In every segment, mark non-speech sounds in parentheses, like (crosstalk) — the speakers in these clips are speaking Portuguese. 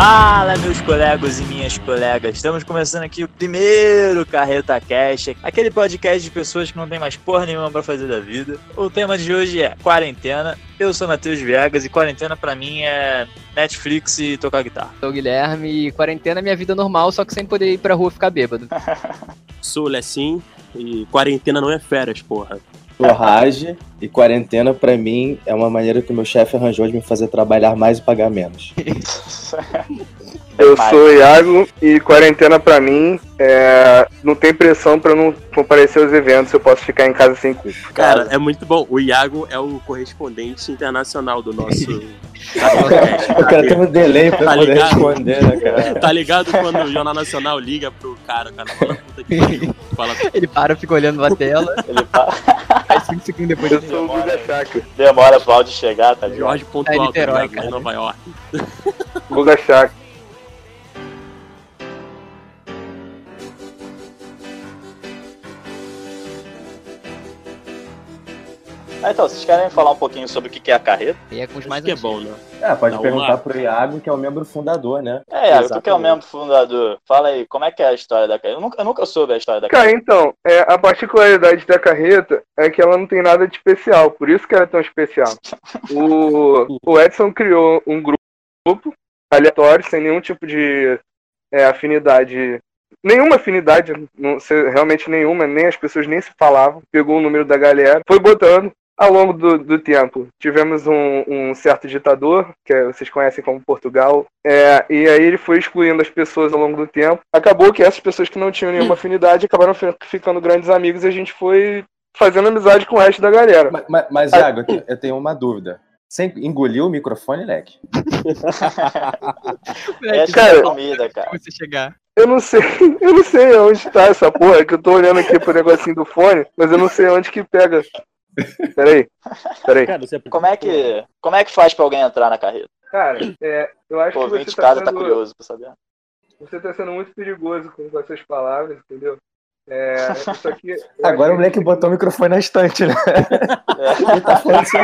Fala, meus colegas e minhas colegas. Estamos começando aqui o primeiro Carreta Cash, aquele podcast de pessoas que não tem mais porra nenhuma pra fazer da vida. O tema de hoje é quarentena. Eu sou Matheus Viegas e quarentena pra mim é Netflix e tocar guitarra. Sou o Guilherme e quarentena é minha vida normal, só que sem poder ir pra rua ficar bêbado. (laughs) Sou o Lessin e quarentena não é férias, porra. Raj e quarentena pra mim é uma maneira que o meu chefe arranjou de me fazer trabalhar mais e pagar menos. Eu sou o Iago e quarentena pra mim é, não tem pressão pra não comparecer aos eventos, eu posso ficar em casa sem culpa. Cara, é muito bom. O Iago é o correspondente internacional do nosso (laughs) O cara tem um delay pra Tá poder ligado? responder, né, cara? (laughs) Tá ligado quando o Jornal Nacional liga pro cara, o cara fala, puta que pariu. (laughs) Fala, Ele para, fica olhando na tela, Ele aí 5 segundos depois Eu sou o Guga Chakra. demora pro áudio chegar, tá ligado? Jorge Pontual, É tá Niterói, em cara. Nova York. Guga Chakra. Ah, então, vocês querem falar um pouquinho sobre o que é a carreta? E é com os mais que é bom, né? Ah, pode Dá perguntar uma- pro Iago, que é o membro fundador, né? É, Iago, tu que é o membro fundador. Fala aí, como é que é a história da carreta? Eu nunca, eu nunca soube a história da Cara, carreta. então, é, a particularidade da carreta é que ela não tem nada de especial, por isso que ela é tão especial. (laughs) O, o Edson criou um grupo aleatório, sem nenhum tipo de é, afinidade. Nenhuma afinidade, não sei, realmente nenhuma, nem as pessoas nem se falavam. Pegou o número da galera, foi botando. Ao longo do, do tempo, tivemos um, um certo ditador, que é- vocês conhecem como Portugal, é, e aí ele foi excluindo as pessoas ao longo do tempo. Acabou que essas pessoas que não tinham nenhuma afinidade acabaram fi- ficando grandes amigos e a gente foi fazendo amizade com o resto da galera. Mas, mas, mas, Iago, eu te- eu tenho uma dúvida. Você engoliu o microfone, leque? (laughs) É cara, a comida, cara. você chegar. Eu não sei, (laughs) eu não sei onde tá essa porra, que eu tô olhando aqui pro negocinho do fone, mas eu não sei onde que pega. Peraí, peraí. Cara, você... Como é que, como é que faz pra alguém entrar na carreta? Cara, é, eu acho O que ouvinte você de tá, casa tá sendo, curioso pra saber. você tá sendo muito perigoso com, essas palavras, entendeu? É, isso aqui, Agora o moleque botou o microfone na estante, né? É. Ele tá falando que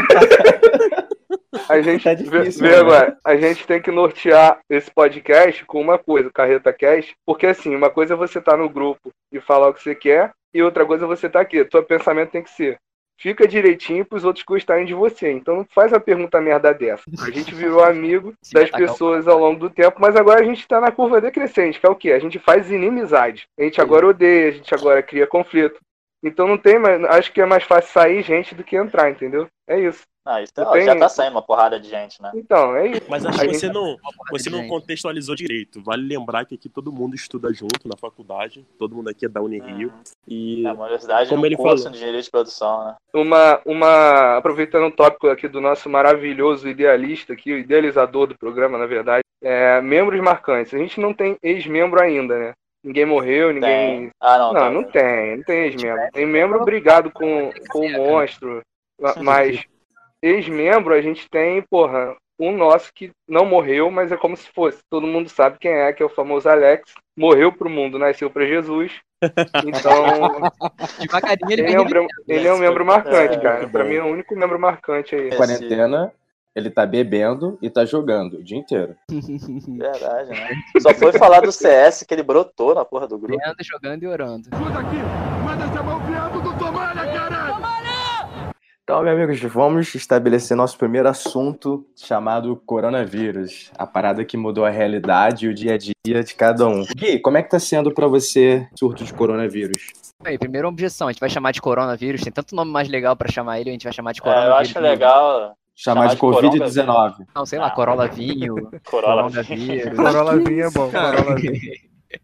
a gente, Tá vê, difícil, vê né? agora, a gente tem que nortear esse podcast com uma coisa, o Carreta Cast, porque assim, uma coisa é você tá no grupo e falar o que você quer, e outra coisa é você tá aqui. Seu pensamento tem que ser. Fica direitinho pros outros gostarem de você. Então não faz uma pergunta merda dessa. A gente (laughs) virou amigo das pessoas ao longo do tempo, mas agora a gente tá na curva decrescente, que é o quê? A gente faz inimizade. A gente agora odeia, a gente agora cria conflito. Então não tem mais. Acho que é mais fácil sair gente do que entrar, entendeu? É isso. Ah, isso Não ó, tem- já tá saindo uma porrada de gente, né? Então, é isso. Mas acho que gente- você não, você não contextualizou direito. Vale lembrar que aqui todo mundo estuda junto na faculdade. Todo mundo aqui é da Unirio. Uhum. E É uma universidade Como no ele curso falou. de engenharia de produção, né? uma, uma aproveitando o tópico aqui do nosso maravilhoso idealista aqui, o idealizador do programa, na verdade, é, membros marcantes. A gente não tem ex-membro ainda, né? Ninguém morreu, ninguém. Tem. Ah, não, Não, tá. não tem, não tem ex-membro. Tem membro brigado com, com o (laughs) monstro, ma- mas ex-membro a gente tem, porra, um nosso que não morreu, mas é como se fosse. Todo mundo sabe quem é, que é o famoso Alex. Morreu pro mundo, nasceu pra Jesus. (laughs) Então, Devagarinho ele ele é um, membro- ele é um membro marcante, É, cara. Pra bom. mim é o único membro marcante aí. Esse- Quarentena, ele tá bebendo e tá jogando o dia inteiro. (laughs) Verdade, né? (laughs) Só foi falar do CS que ele brotou na porra do grupo. vendo, jogando e orando. Então, meus amigos, vamos estabelecer nosso primeiro assunto chamado coronavírus. A parada que mudou a realidade e o dia a dia de cada um. Gui, como é que tá sendo pra você surto de coronavírus? Bem, primeira objeção, a gente vai chamar de coronavírus, tem tanto nome mais legal pra chamar ele, a gente vai chamar de É, coronavírus. eu acho legal. Chamar Chamar de de coronga- Covid-19. Não, sei lá. Corolla Vinho, (laughs) Corolla. coronavírus. Corolla vinha é bom, (laughs) Corolla vinha.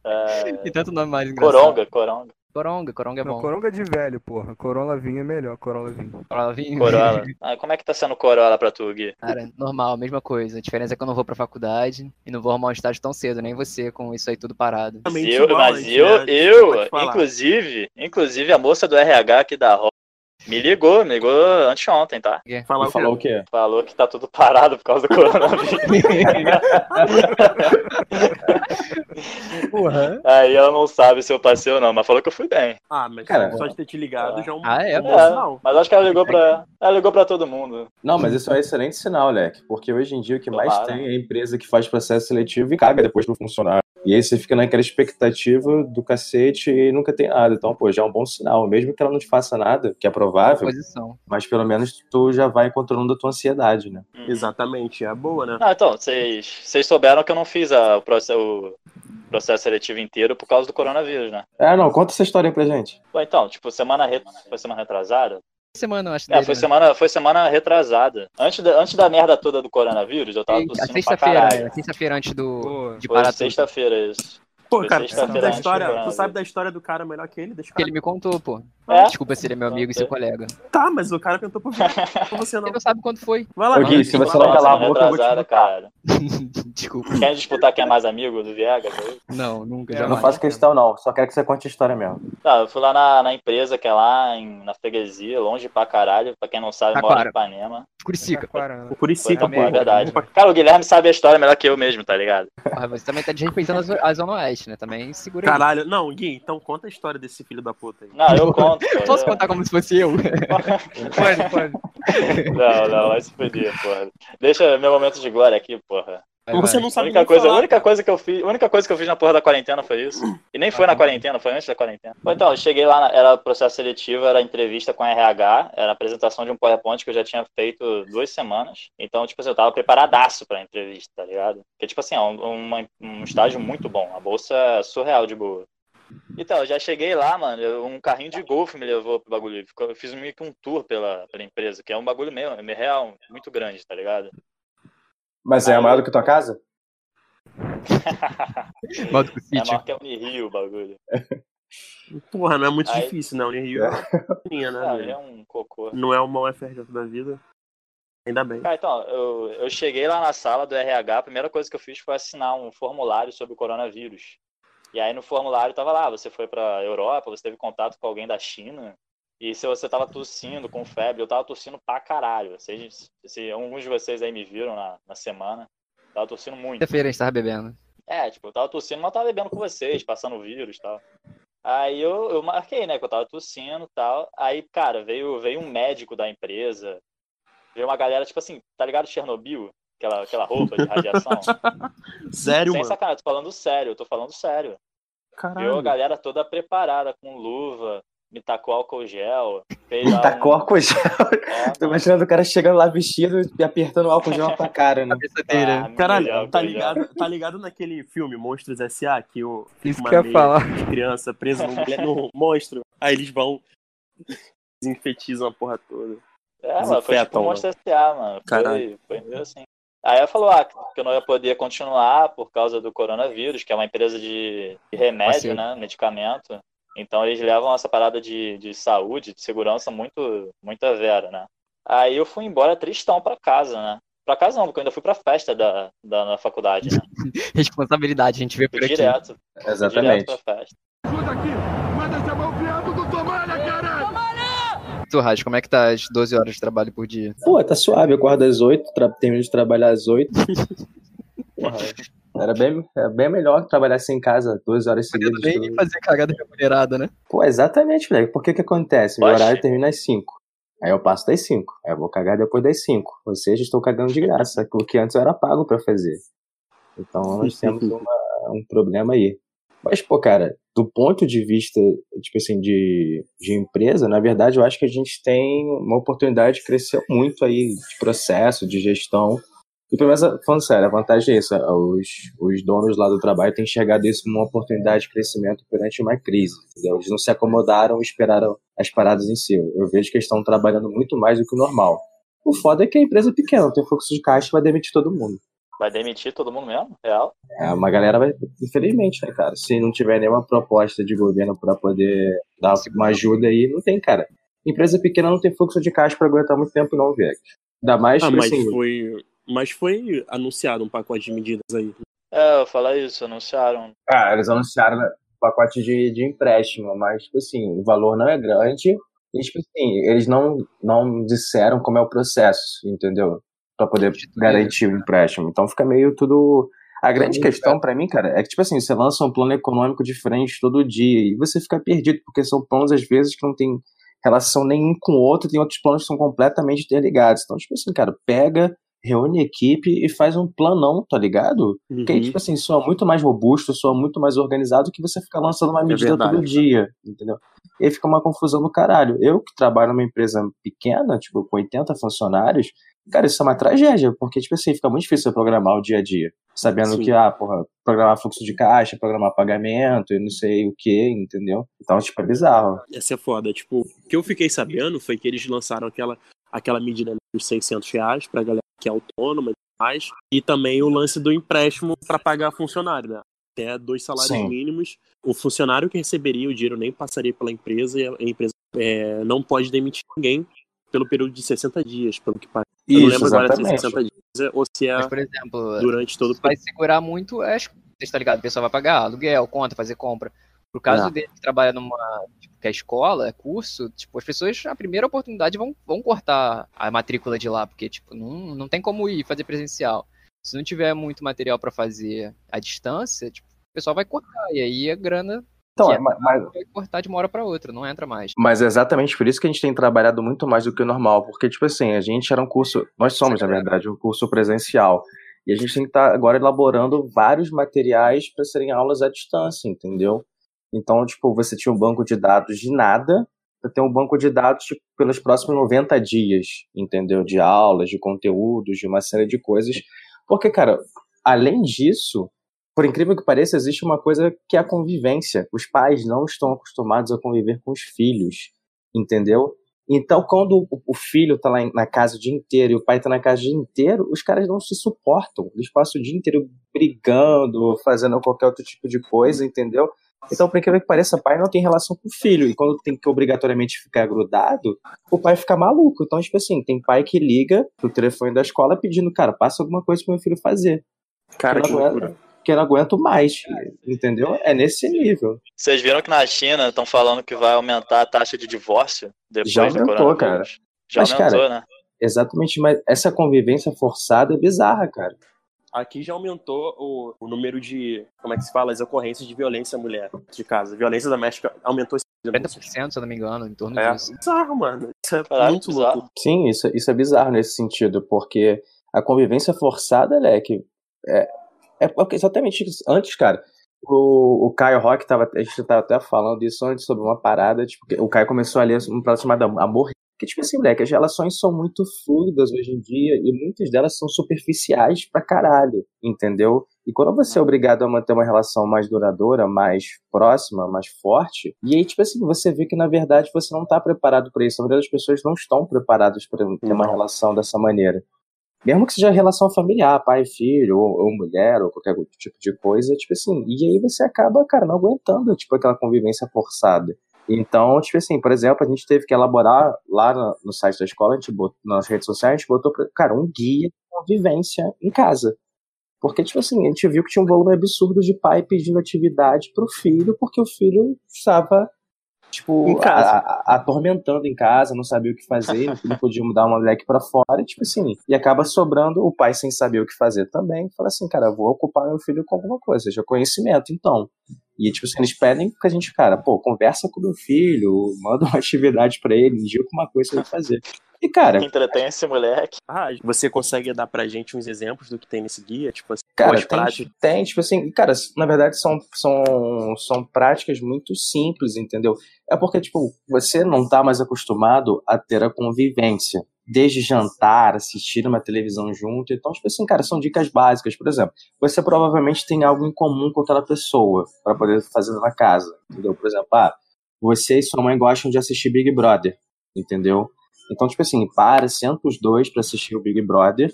É, Tem tanto nome mais engraçado. coronga, coronga. Coronga, coronga é Não, bom. Coronga de velho, porra. Corolla vinha é melhor, Corolla vinha. Corolla Vinho. Corolla. (laughs) Ah, como é que tá sendo Corolla pra tu, Gui? Cara, normal, mesma coisa. A diferença é que eu não vou pra faculdade e não vou arrumar um estágio tão cedo, nem você com isso aí tudo parado. Eu, mas eu, eu, inclusive, inclusive a moça do RH aqui da Roda Me ligou, me ligou anteontem, tá? E o falou o quê? Falou que tá tudo parado por causa do coronavírus. (laughs) Porra. Aí ela não sabe se eu passei ou não, mas falou que eu fui bem. Ah, mas Cara, só de ter te ligado já é um, Ah, é? um bom É, sinal. mas acho que ela ligou pra. Ela ligou pra todo mundo. Não, mas isso é um excelente sinal, Leque, porque hoje em dia o que mais Tomara. tem é a empresa que faz processo seletivo e caga depois pro funcionário. E aí você fica naquela expectativa do cacete e nunca tem nada. Então, pô, já é um bom sinal. Mesmo que ela não te faça nada, que é provável, Posição. mas pelo menos tu já vai controlando a tua ansiedade, né? Uhum. Exatamente, é boa, né? Não, então, vocês vocês souberam que eu não fiz a- o, processo, o processo seletivo inteiro por causa do coronavírus, né? É, não, conta essa história aí pra gente. Pô, então, tipo, semana re... foi semana retrasada? Semana, eu acho. É, dele, foi né? semana, foi semana retrasada. Antes da, antes da merda toda do coronavírus, eu tava tossindo pra sexta-feira, caralho. é, sexta-feira antes do. Pô, de parar sexta-feira isso. Pô, Foi cara, tu sabe da história, tu sabe da história do cara melhor que ele? Deixa Que cara... ele me contou, pô. É? Desculpa se ele é meu amigo e seu colega. Tá, mas o cara tentou por por você não. Ele não sabe quando foi. Vai lá, Ô, Gui, vai. se você não calar a boca, eu vou te cara. (laughs) Desculpa. Quer disputar quem é mais amigo do Viegas? aí? Não, nunca, É, Eu não jamais. faço questão, não. Só quero que você conte a história mesmo. Tá, eu fui lá na, na empresa que é lá em, na freguesia, longe pra caralho. Pra quem não sabe, mora em. Ipanema. Curicica. O Foi Curicica, pô. é verdade. Cara, o Guilherme sabe a história melhor que eu mesmo, tá ligado? Porra, você também tá desrespeitando a zo- a Zona Oeste, né? Também segura aí. Caralho, não, Gui, então conta a história desse filho da puta aí. Não, eu conto. (laughs) (laughs) Posso contar como se fosse eu? Pode, pode. Não, não, vai se fuder, porra. Deixa meu momento de glória aqui, porra. Vai, Você vai. não A sabe única nem coisa, a falar, única cara. coisa que eu fiz, a única coisa que eu fiz na porra da quarentena foi isso. E nem foi na quarentena, foi antes da quarentena. Bom, Então, eu cheguei lá, na- era processo seletivo, era entrevista com a RH, era a apresentação de um PowerPoint que eu já tinha feito duas semanas. Então, tipo assim, eu tava preparadaço pra entrevista, tá ligado? Porque, tipo assim, é um, uma- um estágio muito bom. A bolsa é surreal de boa. Então, eu já cheguei lá, mano, um carrinho de golfe me levou pro bagulho. Eu fiz meio que um tour pela, pela empresa, que é um bagulho meio, meio real, muito grande, tá ligado? Mas é maior do que tua casa? (laughs) Modo com É sítio. maior que a Unirio o bagulho. Porra, não é muito Aí- difícil, não. Né? Rio é pequenininha, né? Ah, é um cocô. Não é uma UFRJ da vida. Ainda bem. Cara, então, eu, eu cheguei lá na sala do RH, a primeira coisa que eu fiz foi assinar um formulário sobre o coronavírus. E aí no formulário tava lá, você foi pra Europa, você teve contato com alguém da China, e se você tava tossindo com febre, eu tava tossindo pra caralho. Vocês, se alguns de vocês aí me viram na, na semana, tava tossindo muito. Sexta-feira a gente tava bebendo. É, tipo, eu tava tossindo, mas eu tava bebendo com vocês, passando o vírus e tal. Aí eu, eu marquei, né, que eu tava tossindo e tal. Aí, cara, veio, veio um médico da empresa, veio uma galera, tipo assim, tá ligado Chernobyl? Aquela, aquela roupa de radiação? (laughs) Sério, Sem mano? sacanagem, tô falando sério, eu tô falando sério. Veio a Caralho. galera toda preparada, com luva, me tacou álcool gel, fez lá Tacou um- álcool gel. É, Tô imaginando o cara chegando lá vestido e apertando o álcool gel na tua (laughs) cara, né? Ah, Caralho, tá ligado, tá ligado naquele filme Monstros S.A. que o Isso uma que eu falar. de criança presa no, no monstro. Aí eles vão (laughs) desinfetizam a porra toda. É, mano, foi tipo um Monster S.A., mano. Caralho. Foi, foi meio assim. Aí ela falou ah, que eu não ia poder continuar por causa do coronavírus, que é uma empresa de remédio, Parceiro. né? Medicamento. Então eles levam essa parada de, de saúde, de segurança muito, muito a vera, né? Aí eu fui embora tristão pra casa, né? Pra casa não, porque eu ainda fui pra festa da, da, da faculdade, né? (laughs) Responsabilidade, a gente vê por Fui aqui. direto, Exatamente. direto pra festa. Turras, como é que tá as 12 horas de trabalho por dia? Pô, tá suave. Eu acordo às 8, tra... termino de trabalhar às 8. (laughs) Porra, era bem, era bem melhor trabalhar assim em casa 12 horas seguidas. Nem fazer cagada remunerada, né? Pô, exatamente, velho. Por que que acontece? Meu Oxe. horário termina às 5. Aí eu passo das 5. Aí eu vou cagar depois das 5. Ou seja, estou cagando de graça. Porque antes eu era pago pra fazer. Então nós (laughs) temos uma- um problema aí. Mas, pô, cara, do ponto de vista, tipo assim, de, de empresa, na verdade, eu acho que a gente tem uma oportunidade de crescer muito aí de processo, de gestão. E pelo menos, falando sério, a vantagem é isso. Os, os donos lá do trabalho têm enxergado isso como uma oportunidade de crescimento perante uma crise. Entendeu? Eles não se acomodaram esperaram as paradas em si. Eu vejo que eles estão trabalhando muito mais do que o normal. O foda é que a empresa é pequena, tem fluxo de caixa e vai demitir todo mundo. Vai demitir todo mundo mesmo? Real? É, uma galera vai, infelizmente, né, cara? Se não tiver nenhuma proposta de governo para poder dar uma ajuda aí, não tem, cara. Empresa pequena não tem fluxo de caixa para aguentar muito tempo, não, Viegas. Ainda mais, Ah, tipo mas assim, foi. Mas foi anunciado um pacote de medidas aí. É, eu falar isso, anunciaram. ah, eles anunciaram né, pacote de, de empréstimo, mas, tipo assim, o valor não é grande, E, tipo assim, eles não, não disseram como é o processo, entendeu? Pra poder garantir o empréstimo. Então fica meio tudo. A grande questão pra mim, cara, é que, tipo assim, você lança um plano econômico diferente todo dia e você fica perdido, porque são planos, às vezes, que não tem relação nenhum com o outro, tem outros planos que são completamente interligados. Então, tipo assim, cara, pega, reúne a equipe e faz um planão, tá ligado? Que aí, Uhum. tipo assim, soa muito mais robusto, soa muito mais organizado que você ficar lançando uma medida verdade. todo dia, entendeu? E aí fica uma confusão do caralho. Eu que trabalho numa empresa pequena, tipo, com 80 funcionários, cara, isso é uma tragédia, porque, tipo assim, fica muito difícil você programar o dia a dia. Sabendo Sim. que, ah, porra, programar fluxo de caixa, programar pagamento e não sei o que, entendeu? Então, tipo, é bizarro. Essa é foda. Tipo, o que eu fiquei sabendo foi que eles lançaram aquela, aquela medida dos 600 reais pra galera que é autônoma e mais. E também o lance do empréstimo pra pagar funcionário, né? Até dois salários Sim. mínimos. O funcionário que receberia o dinheiro nem passaria pela empresa e a a empresa é, não pode demitir ninguém pelo período de 60 dias, pelo que parece. Eu não Isso, lembro agora se é exatamente. 60 dias ou se é Mas, por exemplo, durante todo o vai segurar muito, é, você está ligado? O pessoal vai pagar aluguel, conta, fazer compra. Pro caso É. dele que trabalha numa, tipo, que é escola, é curso, tipo, as pessoas, na primeira oportunidade, vão, vão cortar a matrícula de lá, porque, tipo, não, não tem como ir fazer presencial. Se não tiver muito material para fazer à distância, tipo, o pessoal vai cortar, e aí a grana Então, é, é- ma- mas, vai cortar de uma hora para outra, não entra mais. mas é exatamente por isso que a gente tem trabalhado muito mais do que o normal, porque, tipo assim, a gente era um curso, nós somos, na verdade, um curso presencial, e a gente tem que estar agora elaborando vários materiais para serem aulas à distância, entendeu? Então, tipo, você tinha um banco de dados de nada, para ter um banco de dados tipo, pelos próximos 90 dias, entendeu? De aulas, de conteúdos, de uma série de coisas. Porque, cara, além disso, por incrível que pareça, existe uma coisa que é a convivência. Os pais não estão acostumados a conviver com os filhos, entendeu? Então, quando o- filho tá lá na casa o dia inteiro e o pai tá na casa o dia inteiro, os caras não se suportam. Eles passam o dia inteiro brigando, fazendo qualquer outro tipo de coisa, entendeu? Então, por incrível que pareça, pai não tem relação com o filho. E quando tem que obrigatoriamente ficar grudado, o pai fica maluco. Então, tipo assim, tem pai que liga pro telefone da escola pedindo, cara, passa alguma coisa pro meu filho fazer. Cara, que que não loucura. Que eu não aguento mais. Entendeu? É nesse nível. Vocês viram que na China estão falando que vai aumentar a taxa de divórcio depois Já do aumentou, coronavírus? Já Mas, aumentou, cara, né? Exatamente, mas essa convivência forçada é bizarra, cara. Aqui já aumentou o, o número de, como é que se fala, as ocorrências de violência à mulher de casa. Violência doméstica aumentou esse 40%, se eu não me engano, em torno É disso. bizarro, mano. Isso é Caralho, muito bizarro. louco. Sim, isso, isso é bizarro nesse sentido, porque a convivência forçada, Leque, é, é porque exatamente isso. Antes, cara, o, o Caio Rock tava, a gente tava até falando isso antes sobre uma parada, tipo, o Caio começou a ler um prato chamado Amor. Que, tipo assim, moleque, as relações são muito fluidas hoje em dia e muitas delas são superficiais pra caralho, entendeu? E quando você é obrigado a manter uma relação mais duradoura, mais próxima, mais forte, e aí, tipo assim, você vê que na verdade você não tá preparado pra isso. A maioria das pessoas não estão preparadas pra ter uma relação dessa maneira. Mesmo que seja relação familiar, pai, filho, ou, ou mulher, ou qualquer outro tipo de coisa, tipo assim, e aí você acaba, cara, não aguentando, tipo, aquela convivência forçada. Então, tipo assim, por exemplo, a gente teve que elaborar lá no, no site da escola, a gente botou, nas redes sociais, a gente botou, cara, um guia de convivência em casa. Porque, tipo assim, a gente viu que tinha um volume absurdo de pai pedindo atividade pro filho, porque o filho estava, tipo, Em a- a- atormentando em casa, não sabia o que fazer, (laughs) não podia mudar uma moleque pra fora, e, tipo assim, e acaba sobrando o pai sem saber o que fazer também, fala assim, cara, vou ocupar meu filho com alguma coisa, seja conhecimento, então. E, tipo assim, eles pedem que a gente, cara, pô, conversa com meu filho, manda uma atividade pra ele, indica uma coisa pra ele fazer. E, cara, Entretém esse moleque. Ah, você consegue dar pra gente uns exemplos do que tem nesse guia? Tipo assim, Cara, tem, práticas? tem, tipo assim, cara, na verdade são, são, são práticas muito simples, entendeu? É porque, tipo, você não tá mais acostumado a ter a convivência. Desde jantar, assistir uma televisão junto. Então, tipo assim, cara, são dicas básicas. Por exemplo, você provavelmente tem algo em comum com aquela pessoa para poder fazer na casa, entendeu? Por exemplo, ah, você e sua mãe gostam de assistir Big Brother, entendeu? Então, tipo assim, para, senta os dois para assistir o Big Brother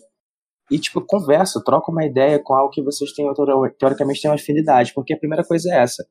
e, tipo, conversa, troca uma ideia com algo que vocês têm, teoricamente, têm uma afinidade. Porque a primeira coisa é essa.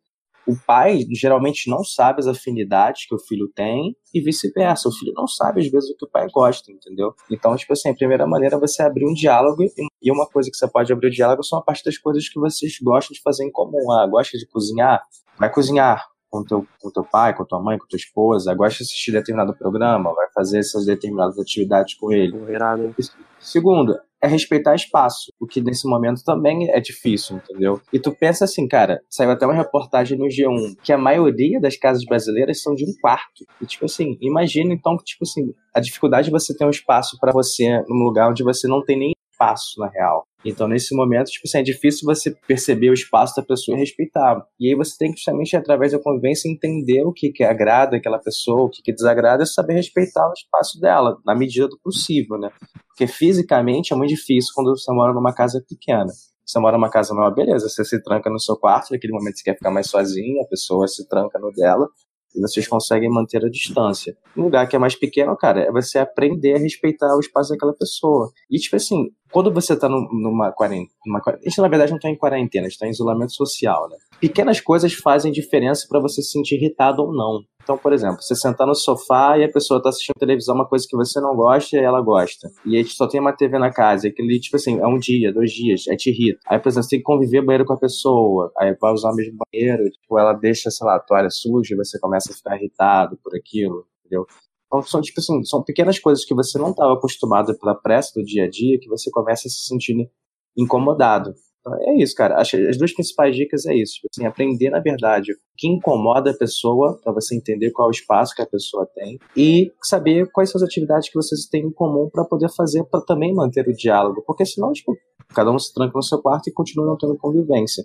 O pai, geralmente, não sabe as afinidades que o filho tem e vice-versa. O filho não sabe, às vezes, o que o pai gosta, entendeu? Então, tipo assim, a primeira maneira é você abrir um diálogo e uma coisa que você pode abrir o diálogo são a parte das coisas que vocês gostam de fazer em comum. Ah, gosta de cozinhar? Vai cozinhar com teu, com teu pai, com tua mãe, com tua esposa, gosta de assistir determinado programa, vai fazer essas determinadas atividades com ele. Irado? Segundo, é respeitar espaço, o que nesse momento também é difícil, entendeu? E tu pensa assim, cara, saiu até uma reportagem no G1 que a maioria das casas brasileiras são de um quarto. E tipo assim, imagina então que tipo assim, a dificuldade de você ter um espaço para você num lugar onde você não tem nem espaço na real. Então, nesse momento, tipo assim, é difícil você perceber o espaço da pessoa e respeitar. E aí você tem que, justamente, através da convivência, entender o que, que agrada aquela pessoa, o que, que desagrada, e saber respeitar o espaço dela, na medida do possível, né? Porque fisicamente é muito difícil quando você mora numa casa pequena. Você mora numa casa maior, beleza, você se tranca no seu quarto, naquele momento você quer ficar mais sozinho, a pessoa se tranca no dela, e vocês conseguem manter a distância. Um lugar que é mais pequeno, cara, é você aprender a respeitar o espaço daquela pessoa. E, tipo assim, quando você tá num- numa quarentena. A gente, na verdade, não tá em quarentena, a gente tá em isolamento social, né? Pequenas coisas fazem diferença para você se sentir irritado ou não. Então, por exemplo, você sentar no sofá e a pessoa tá assistindo televisão, uma coisa que você não gosta e ela gosta. E aí só tem uma TV na casa, e aquele, tipo assim, é um dia, dois dias, aí te irrita. Aí, por exemplo, você tem que conviver banheiro com a pessoa, aí vai usar o mesmo banheiro, tipo, ela deixa, sei lá, a toalha suja e você começa a ficar irritado por aquilo, entendeu? Então, são, tipo assim, são pequenas coisas que você não estava acostumado pela pressa do dia a dia que você começa a se sentir incomodado. Então, é isso, cara. Acho as duas principais dicas é isso. Tipo assim, aprender, na verdade, o que incomoda a pessoa, para você entender qual é o espaço que a pessoa tem, e saber quais são as atividades que vocês têm em comum para poder fazer para também manter o diálogo. Porque senão, tipo, cada um se tranca no seu quarto e continua não tendo convivência.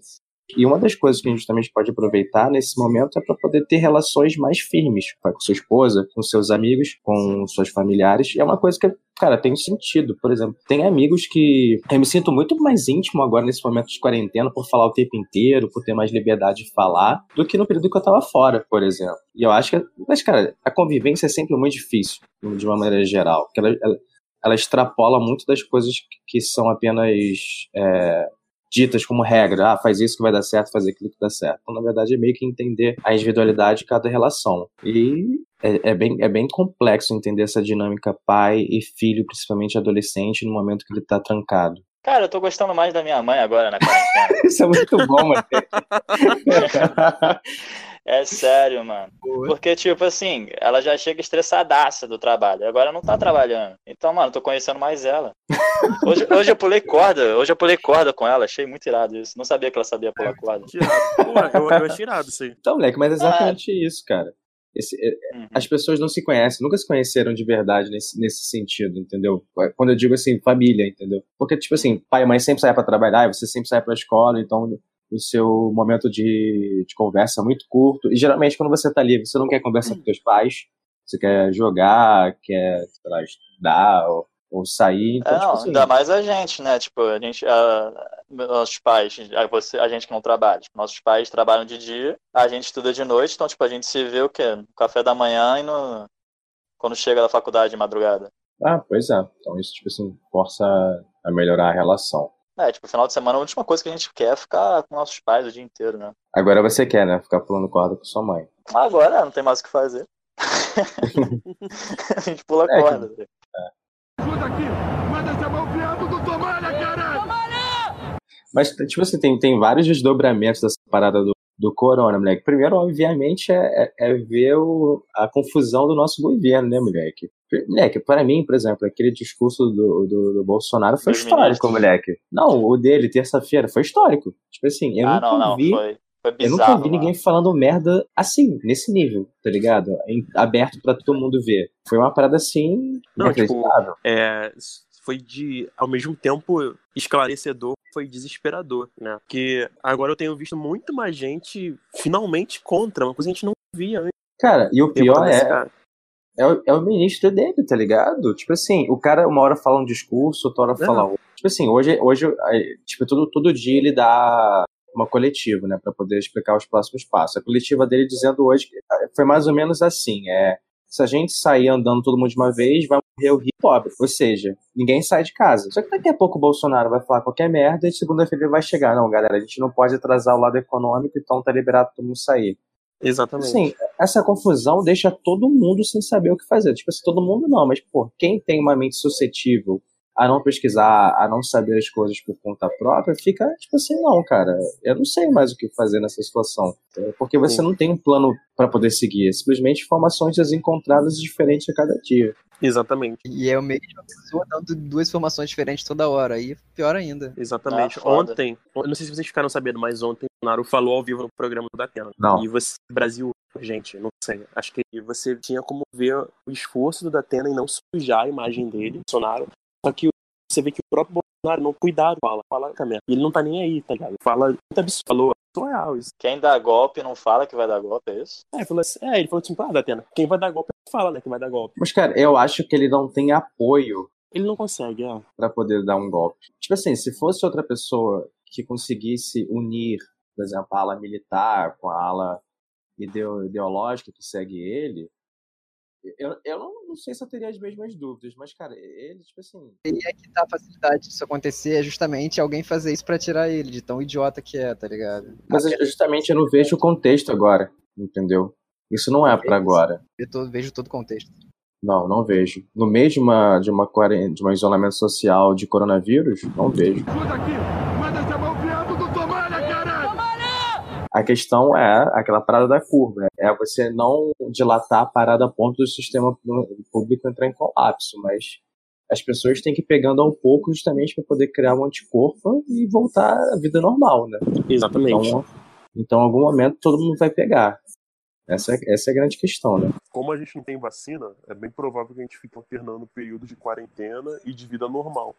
E uma das coisas que a gente também pode aproveitar nesse momento é para poder ter relações mais firmes com sua esposa, com seus amigos, com seus familiares. E é uma coisa que, cara, tem sentido. Por exemplo, tem amigos que eu me sinto muito mais íntimo agora nesse momento de quarentena por falar o tempo inteiro, por ter mais liberdade de falar, do que no período que eu tava fora, por exemplo. E eu acho que, mas, cara, a convivência é sempre muito difícil, de uma maneira geral. Porque ela, ela, ela extrapola muito das coisas que são apenas. É, ditas como regra, ah, faz isso que vai dar certo, faz aquilo que dá certo. Então, na verdade, é meio que entender a individualidade de cada relação. E é, é, bem, é bem complexo entender essa dinâmica pai e filho, principalmente adolescente, no momento que ele tá trancado. Cara, eu tô gostando mais da minha mãe agora na quarentena. (laughs) Isso é muito bom, mano. (laughs) é sério, mano. Porque, tipo assim, ela já chega estressadaça do trabalho. Agora não tá trabalhando. Então, mano, tô conhecendo mais ela. (laughs) Hoje, hoje eu pulei corda. Hoje eu pulei corda com ela. Achei muito irado isso. Não sabia que ela sabia pular corda. Pô, eu, eu achei irado isso aí. Então, moleque, mas é exatamente isso, cara. Esse, é, Uhum. as pessoas não se conhecem, nunca se conheceram de verdade nesse, nesse sentido, entendeu? Quando eu digo assim, família, entendeu? Porque, tipo assim, pai e mãe sempre saem pra trabalhar, e você sempre sai pra escola, então o seu momento de, de conversa é muito curto. E geralmente, quando você tá livre, você não quer conversar com seus pais, você quer jogar, quer, sei lá, estudar ou, ou sair. Então, É, tipo não, assim, ainda mais a gente, né? Tipo, a gente, a, nossos pais, a, você, a gente que não trabalha, tipo, nossos pais trabalham de dia, a gente estuda de noite, então, tipo, a gente se vê o quê? No café da manhã e no, quando chega da faculdade de madrugada. Ah, pois é. Então isso, tipo assim, força a melhorar a relação. É, tipo, final de semana a última coisa que a gente quer é ficar com nossos pais o dia inteiro, né? Agora você quer, né? Ficar pulando corda com sua mãe. Agora não tem mais o que fazer. (laughs) a gente pula É, corda. Ajuda aqui! Manda essa mão viado do Tomalha, caralho! Mas, tipo assim, tem, tem vários desdobramentos dessa parada do, do corona, moleque. Primeiro, obviamente, é, é, é ver o, a confusão do nosso governo, né, moleque? Moleque, para mim, por exemplo, aquele discurso do, do, do Bolsonaro foi histórico, moleque. Não, o dele, terça-feira, foi histórico. Tipo assim, eu ah, nunca não, não. vi. Foi, foi Eu bizarro. nunca vi ninguém falando merda assim, nesse nível, tá ligado? Em- aberto pra todo mundo ver. Foi uma parada assim, Não, tipo. É, foi de, ao mesmo tempo, esclarecedor, foi desesperador, né? Porque agora eu tenho visto muito mais gente finalmente contra, uma coisa que a gente não via antes. Cara, e o pior é, cara. é o, é o ministro dele, tá ligado? Tipo assim, o cara uma hora fala um discurso, outra hora É. fala outro. Tipo assim, hoje, hoje tipo, todo, todo dia ele dá uma coletiva, né, pra poder explicar os próximos passos. A coletiva dele dizendo hoje ah, foi mais ou menos assim, é se a gente sair andando todo mundo de uma vez, vai morrer o rico e pobre. Ou seja, ninguém sai de casa. Só que daqui a pouco o Bolsonaro vai falar qualquer merda e segunda-feira ele vai chegar. Não, galera, a gente não pode atrasar o lado econômico, então tá liberado todo mundo sair. Exatamente. Sim, essa confusão deixa todo mundo sem saber o que fazer. Tipo assim, todo mundo não, mas, pô, quem tem uma mente suscetível a não pesquisar, a não saber as coisas por conta própria, fica tipo assim, não, cara, eu não sei mais o que fazer nessa situação. Porque você não tem um plano para poder seguir, é simplesmente informações encontradas diferentes a cada dia. Exatamente. E é a mesma pessoa dando duas informações diferentes toda hora. Aí pior ainda. Exatamente. Ah, ontem, eu não sei se vocês ficaram sabendo, mas ontem o Naru falou ao vivo no programa do Datena. Não. E você, Brasil, gente, não sei. Acho que você tinha como ver o esforço do Datena em não sujar a imagem dele, Bolsonaro. Só que você vê que o próprio Bolsonaro não cuidado fala, fala merda. E ele não tá nem aí, tá ligado? Fala muito absurdo. Falou, surreal isso. Quem dá golpe não fala que vai dar golpe, é isso? É, ele falou assim, é, ele falou assim, ah, Datena, quem vai dar golpe fala, né, que vai dar golpe. Mas, cara, eu acho que ele não tem apoio Ele não consegue, é. para poder dar um golpe. Tipo assim, se fosse outra pessoa que conseguisse unir, por exemplo, a ala militar com a ala ideo- ideológica que segue ele, eu, eu não, não sei se eu teria as mesmas dúvidas, mas, cara, ele, tipo assim. E é que a facilidade disso acontecer é justamente alguém fazer isso pra tirar ele de tão idiota que é, tá ligado? Mas eu- justamente eu não vejo o contexto agora, entendeu? Isso não é pra agora. Eu tô- vejo todo o contexto. Não, não vejo. No meio de uma de uma de um isolamento social de coronavírus, não vejo. Ajuda aqui! A questão é aquela parada da curva. É você não dilatar a parada a ponto do sistema público entrar em colapso, mas as pessoas têm que ir pegando ao pouco justamente para poder criar um anticorpo e voltar à vida normal, né? Exatamente. Então, então, em algum momento, todo mundo vai pegar. Essa é, essa é a grande questão, né? Como a gente não tem vacina, é bem provável que a gente fique alternando períodos de quarentena e de vida normal.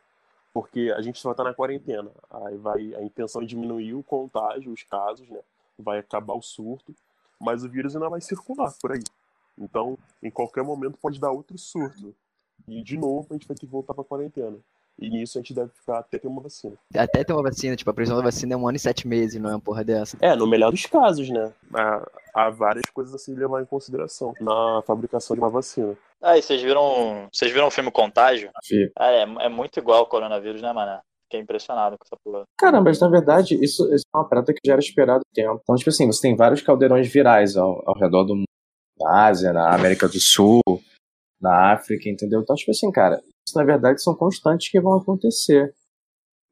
Porque a gente só tá na quarentena. Aí vai, a intenção é diminuir o contágio, os casos, né? Vai acabar o surto, mas o vírus ainda vai circular por aí. Então, em qualquer momento pode dar outro surto. E de novo a gente vai ter que voltar pra quarentena. E nisso a gente deve ficar até ter uma vacina. Até ter uma vacina, tipo, a previsão da vacina é um ano e sete meses, não é uma porra dessa. É, no melhor dos casos, né? Há, há várias coisas a se levar em consideração na fabricação de uma vacina. Ah, e vocês viram. Vocês viram o filme Contágio? Vi. Ah, é, é muito igual ao coronavírus, né, mano? Fiquei impressionado com essa porra. Cara, mas na verdade, isso, isso é uma parada que já era esperado há tempo. Então, tipo assim, você tem vários caldeirões virais ao, ao redor do mundo. Na Ásia, na América do Sul, na África, entendeu? Então, tipo assim, cara, isso na verdade são constantes que vão acontecer.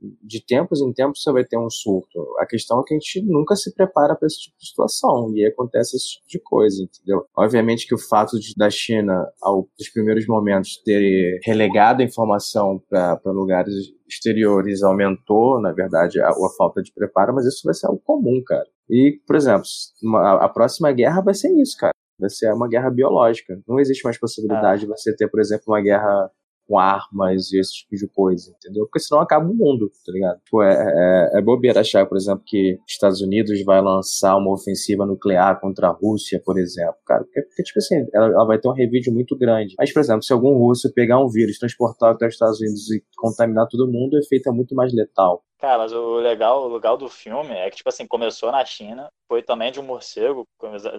De tempos em tempos você vai ter um surto. A questão é que a gente nunca se prepara para esse tipo de situação e aí acontece esse tipo de coisa, entendeu? Obviamente que o fato de, da China, ao, nos primeiros momentos, ter relegado a informação para lugares exteriores aumentou, na verdade, a, a falta de preparo, mas isso vai ser algo comum, cara. E, por exemplo, uma, a próxima guerra vai ser isso, cara. Vai ser uma guerra biológica. Não existe mais possibilidade de você ter, por exemplo, uma guerra com armas e esse tipo de coisa, entendeu? Porque senão acaba o mundo, tá ligado? Tipo, é, é, é bobeira achar, por exemplo, que Estados Unidos vai lançar uma ofensiva nuclear contra a Rússia, por exemplo, cara, porque, porque tipo assim, ela, ela, vai ter um revide muito grande. Mas, por exemplo, se algum russo pegar um vírus, transportar até os Estados Unidos e contaminar todo mundo, o efeito é muito mais letal. Cara, mas o legal, o legal do filme é que, tipo assim, começou na China, foi também de um morcego,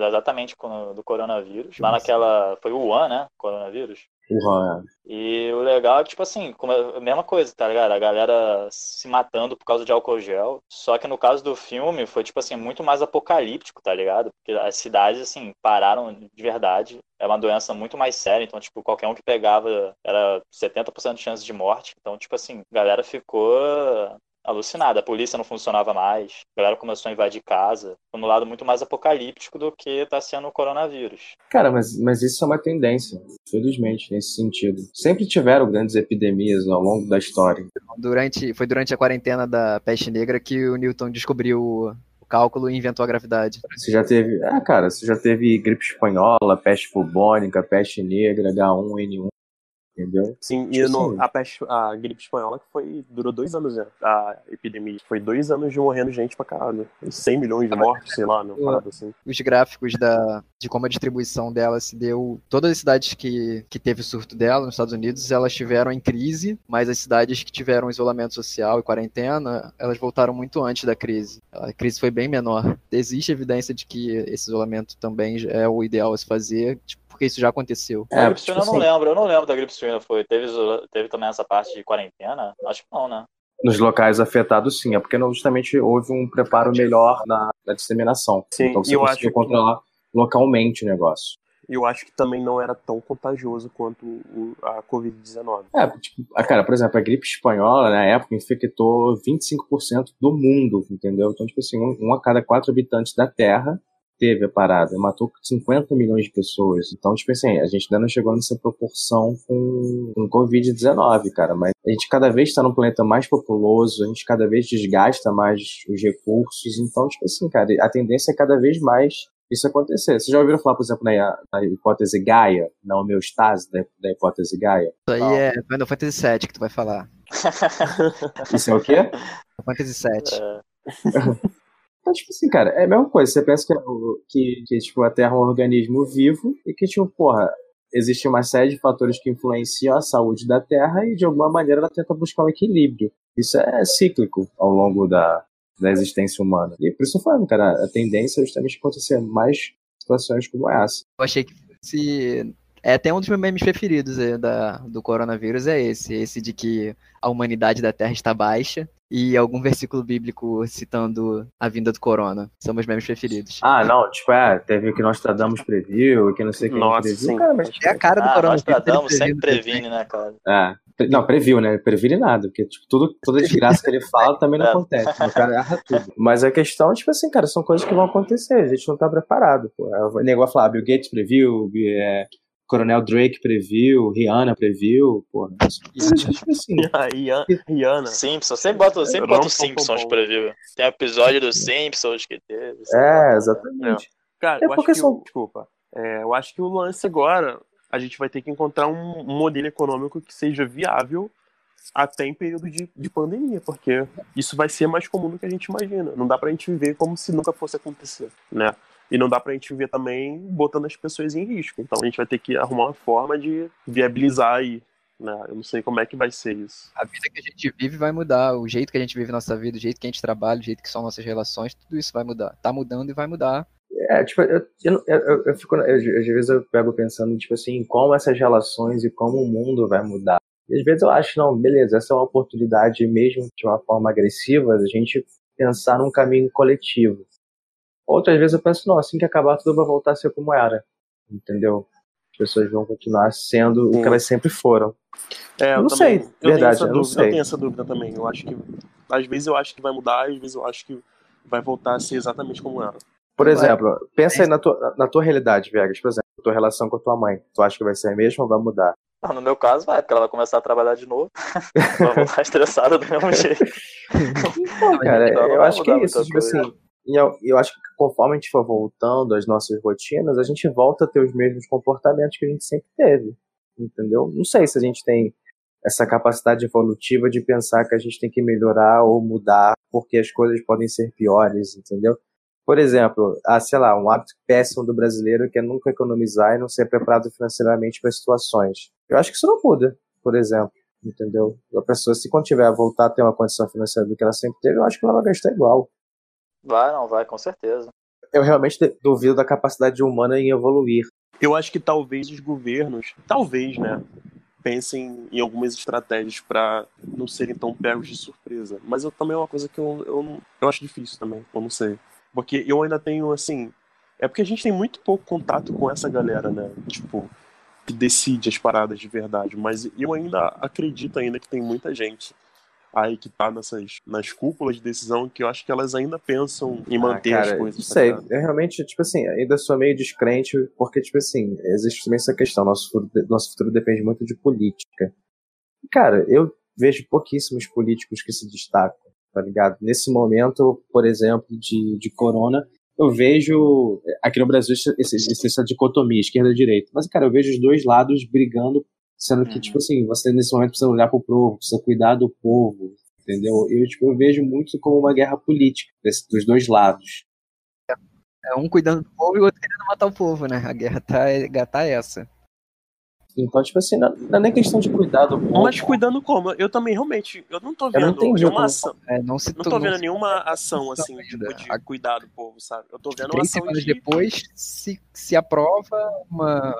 exatamente do coronavírus. Lá naquela. Foi o Wuhan, né? Coronavírus. Uhum. E o legal é que, tipo assim, a mesma coisa, tá ligado? A galera se matando por causa de álcool gel. Só que no caso do filme foi, tipo assim, muito mais apocalíptico, tá ligado? Porque as cidades, assim, pararam de verdade. É uma doença muito mais séria. Então, tipo, qualquer um que pegava era 70% de chance de morte. Então, tipo assim, a galera ficou alucinada. A polícia não funcionava mais, a galera começou a invadir casa. No lado muito mais apocalíptico do que tá sendo o coronavírus. Cara, mas, mas isso é uma tendência, felizmente, nesse sentido. Sempre tiveram grandes epidemias ao longo da história. Durante, foi durante a quarentena da peste negra que o Newton descobriu o cálculo e inventou a gravidade. Você já teve. Ah, cara, você já teve gripe espanhola, peste bubônica, peste negra, H1N1 entendeu? Sim, e no, a, peste, a gripe espanhola que foi, durou dois anos, né? A epidemia. Foi dois anos de morrendo gente pra caralho. 100 milhões de mortes, sei lá, não parada assim. Os gráficos da, de como a distribuição dela se deu. Todas as cidades que, que teve o surto dela nos Estados Unidos, elas tiveram em crise, mas as cidades que tiveram isolamento social e quarentena, elas voltaram muito antes da crise. A crise foi bem menor. Existe evidência de que esse isolamento também é o ideal a se fazer. Tipo, porque isso já aconteceu. É, a gripe suína tipo eu não assim, lembro, eu não lembro da gripe suína. Foi, teve, teve também essa parte de quarentena? Acho que não, né? Nos locais afetados, sim. É porque justamente houve um preparo melhor na, na disseminação. Sim, então você eu conseguiu acho controlar que... localmente o negócio. eu acho que também não era tão contagioso quanto o- a Covid-19. É, tipo, ah, cara, por exemplo, a gripe espanhola, na época, infectou 25% do mundo, entendeu? Então, tipo assim, um, um a cada quatro habitantes da Terra teve a parada, matou 50 milhões de pessoas. Então, tipo assim, a gente ainda não chegou nessa proporção com, com Covid-19, cara, mas a gente cada vez está num planeta mais populoso, a gente cada vez desgasta mais os recursos, então, tipo assim, cara, a tendência é cada vez mais isso acontecer. Vocês já ouviram falar, por exemplo, na, na hipótese Gaia, na homeostase da, da hipótese Gaia? Isso aí Não. é Final Fantasy VII que tu vai falar. Isso é o quê? Final Fantasy VII. É, (laughs) Então, tipo assim, cara, é a mesma coisa. Você pensa que, que, que tipo, a Terra é um organismo vivo e que, tipo, porra, existe uma série de fatores que influenciam a saúde da Terra e, de alguma maneira, ela tenta buscar um equilíbrio. Isso é cíclico ao longo da, da existência humana. E por isso eu falando, cara, a tendência é justamente acontecer mais situações como essa. Eu achei que se é até um dos meus memes preferidos é, da, do coronavírus é esse, esse de que a humanidade da Terra está baixa e algum versículo bíblico citando a vinda do corona. São meus memes preferidos. Ah, não, tipo, é, teve o que Nostradamus previu, que não sei quem Nossa, previu. sim. Cara, mas É a cara do Ah, coronavírus. Nostradamus sempre previne, né, cara? É. Não, previu, né? Previne nada, porque tipo, tudo, toda desgraça que ele fala também não É. acontece. O cara erra tudo. (laughs) Mas a questão, tipo assim, cara, são coisas que vão acontecer, a gente não tá preparado. Pô. É, O negócio falar, Bill Gates previu, é, Coronel Drake previu, Rihanna previu, pô. Isso, tipo assim, (laughs) A Rihan- Rihanna. Simpsons, sempre bota, sempre bota os Simpsons ver. Tem episódio dos Simpsons que teve. é, exatamente. Cara, É eu acho que. são- O, desculpa. É, eu acho que o lance agora, a gente vai ter que encontrar um, um modelo econômico que seja viável até em período de, de pandemia, porque isso vai ser mais comum do que a gente imagina. Não dá pra gente viver como se nunca fosse acontecer, né? E não dá pra gente viver também botando as pessoas em risco. Então a gente vai ter que arrumar uma forma de viabilizar aí, né? Eu não sei como é que vai ser isso. A vida que a gente vive vai mudar, o jeito que a gente vive nossa vida, o jeito que a gente trabalha, o jeito que são nossas relações, tudo isso vai mudar. Tá mudando e vai mudar. É, tipo, eu, eu, eu, eu- fico, eu- às vezes eu pego pensando, tipo assim, em como essas relações e como o mundo vai mudar. E às vezes eu acho, não, beleza, essa é uma oportunidade, mesmo de uma forma agressiva, da gente pensar num caminho coletivo. Outras vezes eu penso, não, assim que acabar tudo vai voltar a ser como era, entendeu? As pessoas vão continuar sendo o que Sim. elas sempre foram. É, Eu não também- sei, eu verdade, tenho essa eu não dúvida, sei. Eu tenho essa dúvida também. Eu acho que. Às vezes eu acho que vai mudar, às vezes eu acho que vai voltar a ser exatamente como era. Por Vai. exemplo, pensa aí na tua, na tua realidade, Vegas, por exemplo, a tua relação com a tua mãe. Tu acha que vai ser a mesma ou vai mudar? Ah, No meu caso, vai, porque ela vai começar a trabalhar de novo. (laughs) vai voltar estressada do mesmo jeito. Pô, cara, então não eu acho que é isso, tipo coisa. assim, eu, eu acho que conforme a gente for voltando às nossas rotinas, a gente volta a ter os mesmos comportamentos que a gente sempre teve, entendeu? Não sei se a gente tem essa capacidade evolutiva de pensar que a gente tem que melhorar ou mudar porque as coisas podem ser piores, entendeu? Por exemplo, ah, sei lá, um hábito péssimo do brasileiro que é nunca economizar e não ser preparado financeiramente para situações. Eu acho que isso não muda, por exemplo entendeu? A pessoa, se quando tiver a voltar a ter uma condição financeira do que ela sempre teve, eu acho que ela vai gastar igual. Vai, não, vai, com certeza. Eu realmente duvido da capacidade humana em evoluir. Eu acho que talvez os governos, talvez, né, pensem em algumas estratégias para não serem tão pegos de surpresa. Mas eu também é uma coisa que eu, eu, eu acho difícil também, eu não sei. Porque eu ainda tenho, assim. É porque a gente tem muito pouco contato com essa galera, né? Tipo, que decide as paradas de verdade. Mas eu ainda acredito ainda que tem muita gente aí que tá nessas nas cúpulas de decisão que eu acho que elas ainda pensam em manter Ah, as cara, coisas. Não tá sei, eu realmente, tipo assim, ainda sou meio descrente, porque, tipo assim, existe também essa questão, nosso futuro, nosso futuro depende muito de política. E, Cara, eu vejo pouquíssimos políticos que se destacam, tá ligado? Nesse momento, por exemplo, de, de corona, eu vejo, aqui no Brasil, essa dicotomia, esquerda e direita, mas, cara, eu vejo os dois lados brigando, sendo que, Uhum. tipo assim, você nesse momento precisa olhar pro povo, precisa cuidar do povo, entendeu? Eu, tipo, eu vejo muito como uma guerra política, desse- dos dois lados. É um cuidando do povo e o outro querendo matar o povo, né? A guerra tá, tá essa. Então, tipo assim, não, não é nem questão de cuidar do povo. Mas cuidando como? Eu também realmente, eu não tô não vendo entendi nenhuma como- ação. É, não se Não tô não vendo se- nenhuma ação assim, tipo, de A- cuidar do povo, sabe? Eu tô vendo uma Três ação semanas de... depois se, se aprova uma,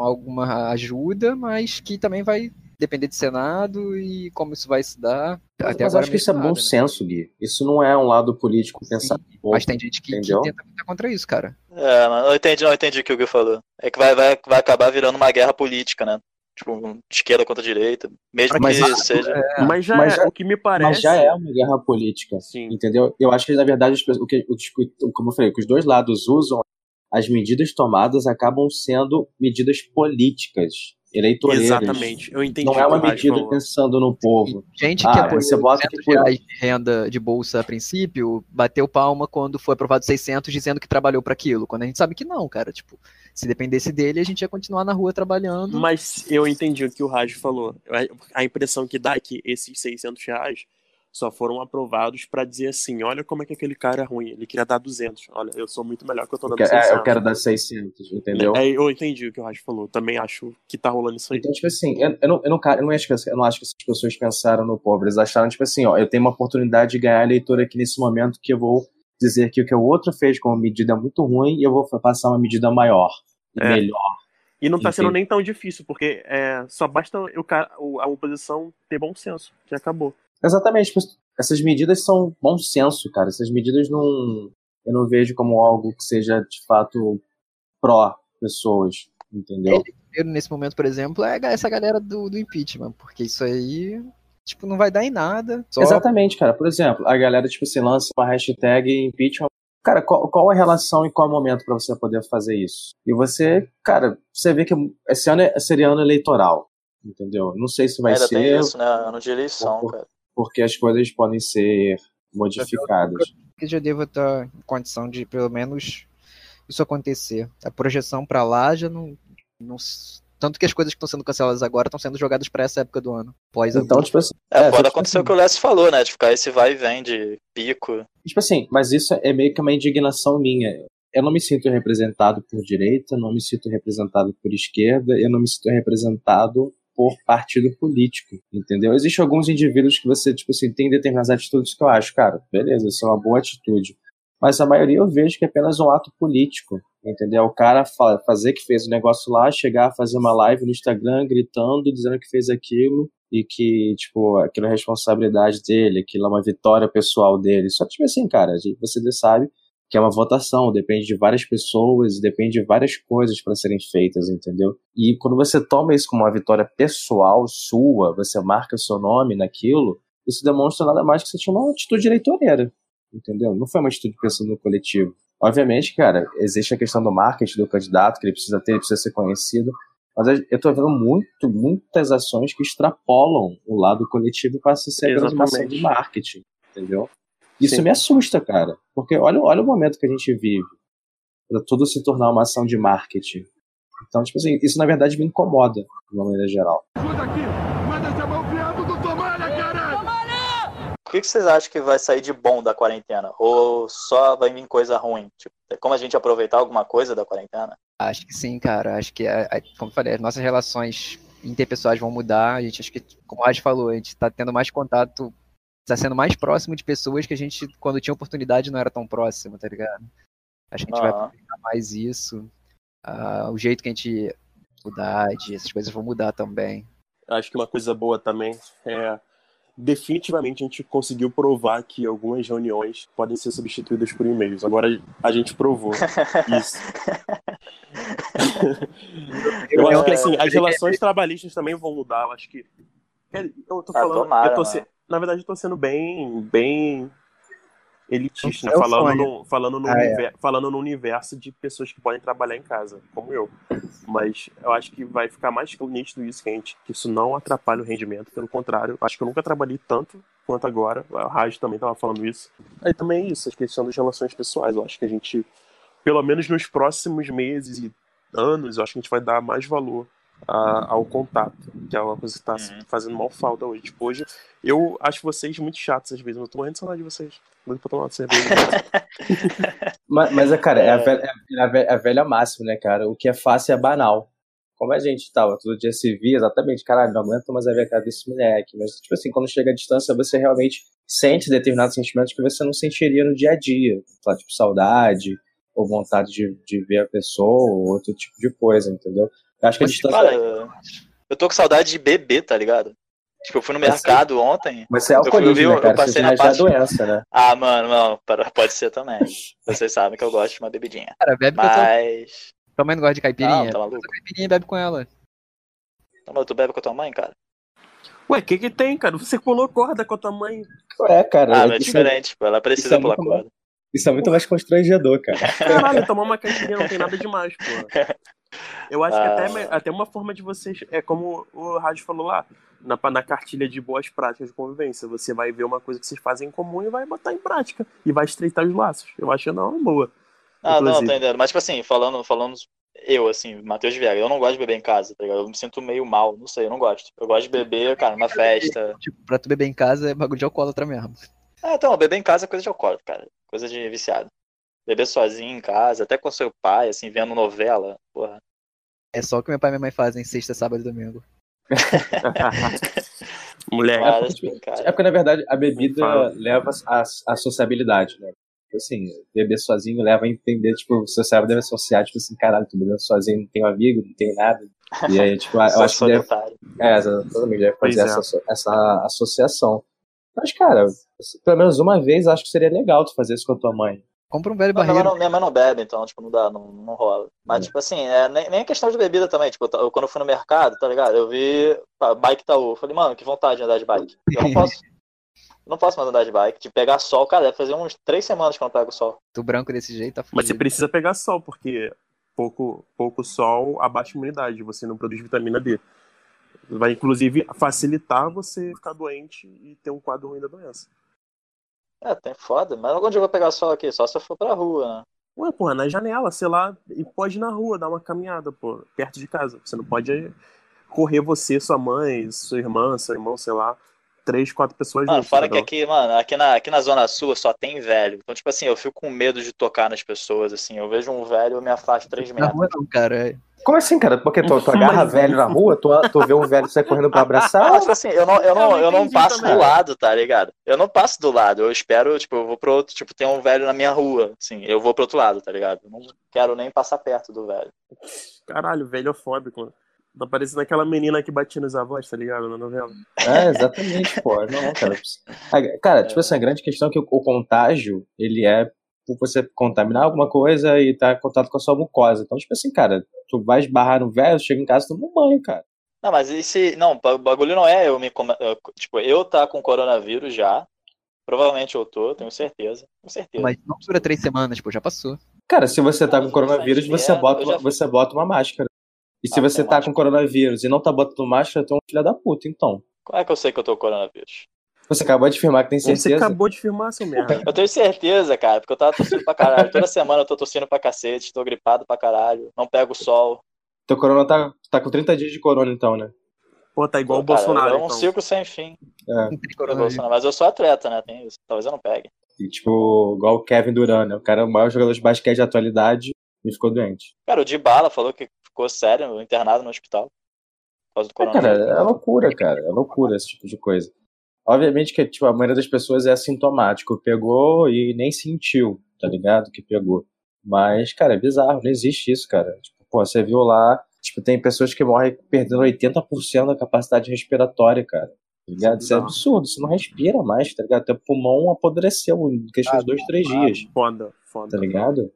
alguma ajuda, mas que também vai depender de Senado e como isso vai se dar. Até Mas agora acho que isso é bom né? senso, Gui. Isso não é um lado político pensar. Sim, Mas tem gente que, que tenta lutar contra isso, cara. É, mas eu entendi, não entendi o que o Gui falou. É que vai, vai, vai acabar virando uma guerra política, né? Tipo, de esquerda contra direita. Mesmo Mas que isso- seja. Mas já Mas é, o que me parece. Mas já é uma guerra política. Sim. Entendeu? Eu acho que, na verdade, o que, o- como eu falei, que os dois lados usam, as medidas tomadas acabam sendo medidas políticas, eleitoreiras. Exatamente. Eu entendi Não é uma medida falou. pensando no povo. Gente Ah, que apoiou você bota que 200 foi- reais de renda de bolsa a princípio, bateu palma quando foi aprovado 600 dizendo que trabalhou para aquilo, quando a gente sabe que não, cara, tipo, se dependesse dele, a gente ia continuar na rua trabalhando. Mas eu entendi o que o Raj falou. A impressão que dá é que esses 600 reais só foram aprovados pra dizer assim, olha como é que aquele cara é ruim, ele queria dar 200. Olha, eu sou muito melhor que eu tô Eu dando quero, 600. é, eu quero dar 600, entendeu? É, eu entendi o que o Raj falou. Também acho que tá rolando isso aí. Então, tipo assim, eu, eu não, eu, não, eu, não acho que, eu não acho que essas pessoas pensaram no pobre. Eles acharam, tipo assim, ó, eu tenho uma oportunidade de ganhar eleitor aqui nesse momento que eu vou dizer que o que o outro fez com uma medida muito ruim e eu vou passar uma medida maior e É. melhor. E não tá sendo nem tão difícil, porque é, só basta o- a oposição ter bom senso, que acabou. Exatamente. Essas medidas são bom senso, cara. Essas medidas não. Eu não vejo como algo que seja de fato pró pessoas, entendeu? Primeiro, nesse momento, por exemplo, é essa galera do, do impeachment, porque isso aí, tipo, não vai dar em nada. Só Exatamente, cara. Por exemplo, a galera, tipo, se lança uma hashtag impeachment. Cara, qual, qual a relação e qual o momento pra você poder fazer isso? E você, cara, você vê que esse ano é- seria ano eleitoral, entendeu? Não sei se vai Ainda ser, tem isso, né? Ano de eleição, cara. Porque as coisas podem ser modificadas. que já deva estar em condição de, pelo menos, isso acontecer. A projeção pra lá já não, não. s- Tanto que as coisas que estão sendo canceladas agora estão sendo jogadas pra essa época do ano. Pós Então, tipo assim, É, É, pode tipo acontecer assim. o que o Lécio falou, né? De ficar esse vai e vem de pico. Tipo assim, mas isso é meio que uma indignação minha. Eu não me sinto representado por direita, não me sinto representado por esquerda, eu não me sinto representado por partido político, entendeu? Existem alguns indivíduos que você, tipo assim, tem determinadas atitudes que eu acho, cara, beleza, isso é uma boa atitude. Mas a maioria eu vejo que é apenas um ato político, entendeu? O cara fa- fazer que fez o negócio lá, chegar, fazer uma live no Instagram gritando, dizendo que fez aquilo e que, tipo, aquilo é responsabilidade dele, aquilo é uma vitória pessoal dele. Só tipo assim, cara, a você sabe que é uma votação, depende de várias pessoas, depende de várias coisas para serem feitas, entendeu? E quando você toma isso como uma vitória pessoal sua, você marca seu nome naquilo, isso demonstra nada mais que você tinha uma atitude eleitoreira, entendeu? Não foi uma atitude pensando no coletivo. Obviamente, cara, existe a questão do marketing do candidato, que ele precisa ter, ele precisa ser conhecido, mas eu tô vendo muito, muitas ações que extrapolam o lado coletivo e passam a ser apenas uma ação de marketing, entendeu? Isso Sim. me assusta, cara. Porque olha, olha o momento que a gente vive. Pra tudo se tornar uma ação de marketing. Então, tipo assim, isso na verdade me incomoda, de uma maneira geral. Ajuda aqui! Manda chamar o viado do Tomalha, caralho! O que, vocês acham que vai sair de bom da quarentena? Ou só vai vir coisa ruim? Tipo, tem como a gente aproveitar alguma coisa da quarentena? Acho que sim, cara. Acho que, a- a- como eu falei, as nossas relações interpessoais vão mudar. A gente, acho que, como o Raj falou, a gente tá tendo mais contato, tá sendo mais próximo de pessoas que a gente, quando tinha oportunidade, não era tão próximo, tá ligado? Acho que a gente vai Aham. aproveitar mais isso. Ah, o jeito que a gente. Faculdade, essas coisas vão mudar também. Acho que uma coisa boa também é definitivamente a gente conseguiu provar que algumas reuniões podem ser substituídas por e-mails. Agora a gente provou (laughs) isso. Eu acho que assim, as relações trabalhistas também vão mudar. Eu acho que. é, Eu tô Ah, falando. tomara, eu tô se- Na verdade, eu tô sendo bem. bem elitista, né? É o falando, no, falando, no Ah, é. univer- falando no universo de pessoas que podem trabalhar em casa, como eu. Mas eu acho que vai ficar mais nítido isso, que, a gente, que isso não atrapalha o rendimento. Pelo contrário, acho que eu nunca trabalhei tanto quanto agora. A Rádio também estava falando isso. Aí também é isso, a questão das relações pessoais. Eu acho que a gente, pelo menos nos próximos meses e anos, eu acho que a gente vai dar mais valor a- ao contato, que é uma coisa que está Uhum. fazendo mal falta hoje. Tipo, hoje, eu acho vocês muito chatos às vezes, mas eu tô morrendo de saudade de vocês. Doido pra tomar uma cerveja. (laughs) Mas, mas é, cara, é a, velha, é a velha- é a velha máxima, né, cara? O que é fácil é banal. Como a gente tava todo dia se via, exatamente, caralho, não aguento mais a ver a cara desse moleque. Mas, tipo assim, quando chega à distância, você realmente sente determinados sentimentos que você não sentiria no dia a dia. Tá? Tipo, saudade, ou vontade de, de ver a pessoa, ou outro tipo de coisa, entendeu? Eu acho que a Mas, distância. Cara, Eu tô com saudade de beber, tá ligado? Tipo, eu fui no Mas mercado ontem. Mas isso é Eu fui- eu alcoolismo, né, eu cara? passei Isso na é parte- doença, né? Ah, mano, não, pode ser também. Vocês sabem que eu gosto de uma bebidinha. Cara, bebe com a tua... Mas. tua mãe não gosta de Não, caipirinha. tá maluco? Caipirinha bebe com ela. Não, mas tu bebe com a tua mãe, cara? Ué, o que que tem, cara? Você pulou corda com a tua mãe. É, cara. Ah, é- mas é é, diferente, pô. Ela precisa é pular muito corda. isso é muito mais constrangedor, cara. Caralho, tomar uma caipirinha não tem nada demais, pô. (laughs) Eu acho que Ah. até, até uma forma de vocês. É como o Rádio falou lá, na, na cartilha de boas práticas de convivência. Você vai ver uma coisa que vocês fazem em comum e vai botar em prática. E vai estreitar os laços. Eu acho que não é uma boa. Ah, não, Inclusive. tô entendendo. Mas, tipo assim, falando, falando eu, assim, Matheus Viega, eu não gosto de beber em casa, tá ligado? Eu me sinto meio mal, não sei, eu não gosto. Eu gosto de beber, cara, numa festa. Tipo, pra tu beber em casa é bagulho de alcoólatra mesmo. Ah, então, beber em casa é coisa de alcoólatra, cara. Coisa de viciado. Beber sozinho em casa, até com seu pai, assim, vendo novela, porra. É só o que meu pai e minha mãe fazem sexta, sábado e domingo. Moleque. Para de brincar. É porque, na verdade, a bebida Fala. leva a, a sociabilidade, né? Tipo Assim, beber sozinho leva a entender, tipo, o seu cérebro deve associar, tipo assim, caralho, tô bebendo sozinho, não tenho amigo, não tenho nada. E aí, tipo, eu (laughs) acho que deve, é, exatamente, deve fazer é. essa, essa associação. Mas, cara, pelo menos uma vez, acho que seria legal tu fazer isso com a tua mãe. Compra um velho Não, minha, mãe não, minha mãe não bebe, então, tipo, não dá, não, não rola. Mas, tipo assim, é, nem, nem questão de bebida também. Tipo, eu, quando eu fui no mercado, tá ligado? Eu vi pá, bike Itaú. Eu falei, mano, que vontade de andar de bike. Eu não posso. (laughs) não posso mais andar de bike. De pegar sol, cara, deve fazer uns três semanas que eu não pego sol. Tu branco desse jeito tá Mas você precisa pegar sol, porque pouco, pouco sol abaixa a imunidade, você não produz vitamina D. Vai, inclusive, facilitar você ficar doente e ter um quadro ruim da doença. É, tem foda. Mas onde eu vou pegar sol aqui? Só se eu for pra rua, né? Ué, porra, na janela, sei lá, e pode ir na rua, dar uma caminhada, pô, perto de casa. Você não pode correr você, sua mãe, sua irmã, seu irmão, sei lá, três, quatro pessoas Mano, juntas, fora que aqui, mano, aqui na, aqui na Zona Sul só tem velho. Então, tipo assim, eu fico com medo de tocar nas pessoas, assim. Eu vejo um velho, eu me afasto três metros. rua não, cara. é. Como assim, cara? Porque tu, tu agarra Mas- velho na rua, tu, tu vê um velho sair correndo pra abraçar, Não, tipo assim, eu não, eu não, Eu não eu não entendi passo também. do lado, tá ligado? Eu não passo do lado, eu espero, tipo, eu vou pro outro, tipo, tem um velho na minha rua, assim, eu vou pro outro lado, tá ligado? Eu não quero nem passar perto do velho. Caralho, velhofóbico. Tá parecendo aquela menina que batia nos avós, tá ligado? Na novela. É, exatamente, pô. Não, cara. (laughs) Cara, tipo assim, a grande questão é que o, o contágio, ele é por você contaminar alguma coisa e tá em contato com a sua mucosa. Então, tipo assim, cara, tu vai esbarrar no velho, chega em casa, toma um banho, cara. Não, mas e se. Não, o bagulho não é eu me. Tipo, eu tá com coronavírus já. Provavelmente eu tô, tenho certeza. Com certeza. Mas não dura três semanas, pô, já passou. Cara, se você tá com coronavírus, se você bota, uma, você bota uma máscara. E se Ah, você tá máscara. com coronavírus e não tá botando máscara, tu é um filho da puta, então. Como é que eu sei que eu tô com coronavírus? Você acabou de afirmar que tem Você certeza. acabou de firmar, seu merda. (laughs) Eu tenho certeza, cara, porque eu tava tossindo pra caralho. Toda semana eu tô tossindo pra cacete, tô gripado pra caralho, não pego sol. Teu corona tá, tá com 30 dias de corona, então, né? Pô, tá igual o Cara, Bolsonaro, É um então. ciclo sem fim. Não tem do coronavírus. Bolsonaro. Mas eu sou atleta, né? Tem isso. Talvez eu não pegue. E, tipo, igual o Kevin Durant, né? O cara é o maior jogador de basquete da atualidade e ficou doente. Cara, o Dybala falou que ficou sério, internado no hospital. Por causa do É, cara, é loucura, cara. É loucura esse tipo de coisa. Obviamente que tipo, a maioria das pessoas é assintomático. Pegou e nem sentiu, tá ligado? Que pegou. Mas, cara, é bizarro. Não existe isso, cara. Tipo, pô, você viu lá, tipo, tem pessoas que morrem perdendo 80% da capacidade respiratória, cara. Tá ligado? Isso é absurdo. Você não respira mais, tá ligado? Teu pulmão apodreceu em questão de dois, três dias Foda, foda. tá ligado?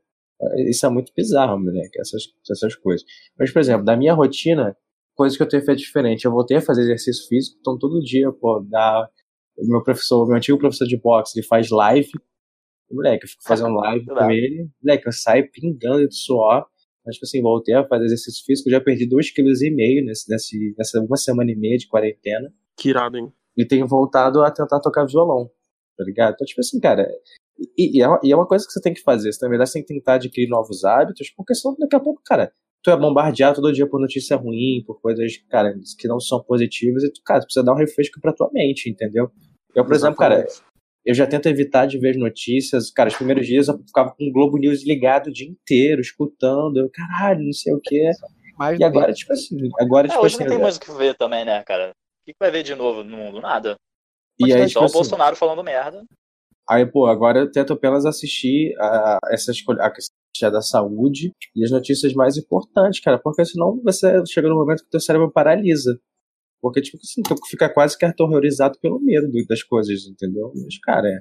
Isso é muito bizarro, moleque, essas, essas coisas. Mas, por exemplo, da minha rotina, coisas que eu tenho feito diferente. Eu voltei a fazer exercício físico, então todo dia, pô, dá. Meu professor, meu antigo professor de boxe, ele faz live. Moleque, eu fico fazendo (laughs) live com ele. Moleque, eu saio pingando de suor. Mas, tipo assim, voltei a fazer exercício físico, já perdi 2,5 kg nesse, nesse, nessa uma semana e meia de quarentena. Que irado, hein? E tenho voltado a tentar tocar violão, tá ligado? Então, tipo assim, cara, e, e é, uma, e é uma coisa que você tem que fazer. Você, na verdade, você tem que tentar adquirir novos hábitos, porque senão daqui a pouco, cara, tu é bombardeado todo dia por notícia ruim, por coisas, cara, que não são positivas, e tu, cara, tu precisa dar um refresco pra tua mente, entendeu? Eu, por exemplo, cara, Exatamente. eu já tento evitar de ver as notícias. Cara, os primeiros dias eu ficava com o Globo News ligado o dia inteiro, escutando, eu, caralho, não sei o quê. Mais E agora, tipo assim, agora, É, tipo hoje assim, não tem mais o que ver também, né, cara? O que que vai ver de novo no mundo? Nada. e aí, Só tipo o assim, Bolsonaro falando merda. Aí, pô, agora eu tento apenas assistir a, essas a questão da saúde e as notícias mais importantes, cara, porque senão você chega no momento que o teu cérebro paralisa. Porque, tipo assim, tu fica quase que aterrorizado pelo medo das coisas, entendeu? Mas, cara, é,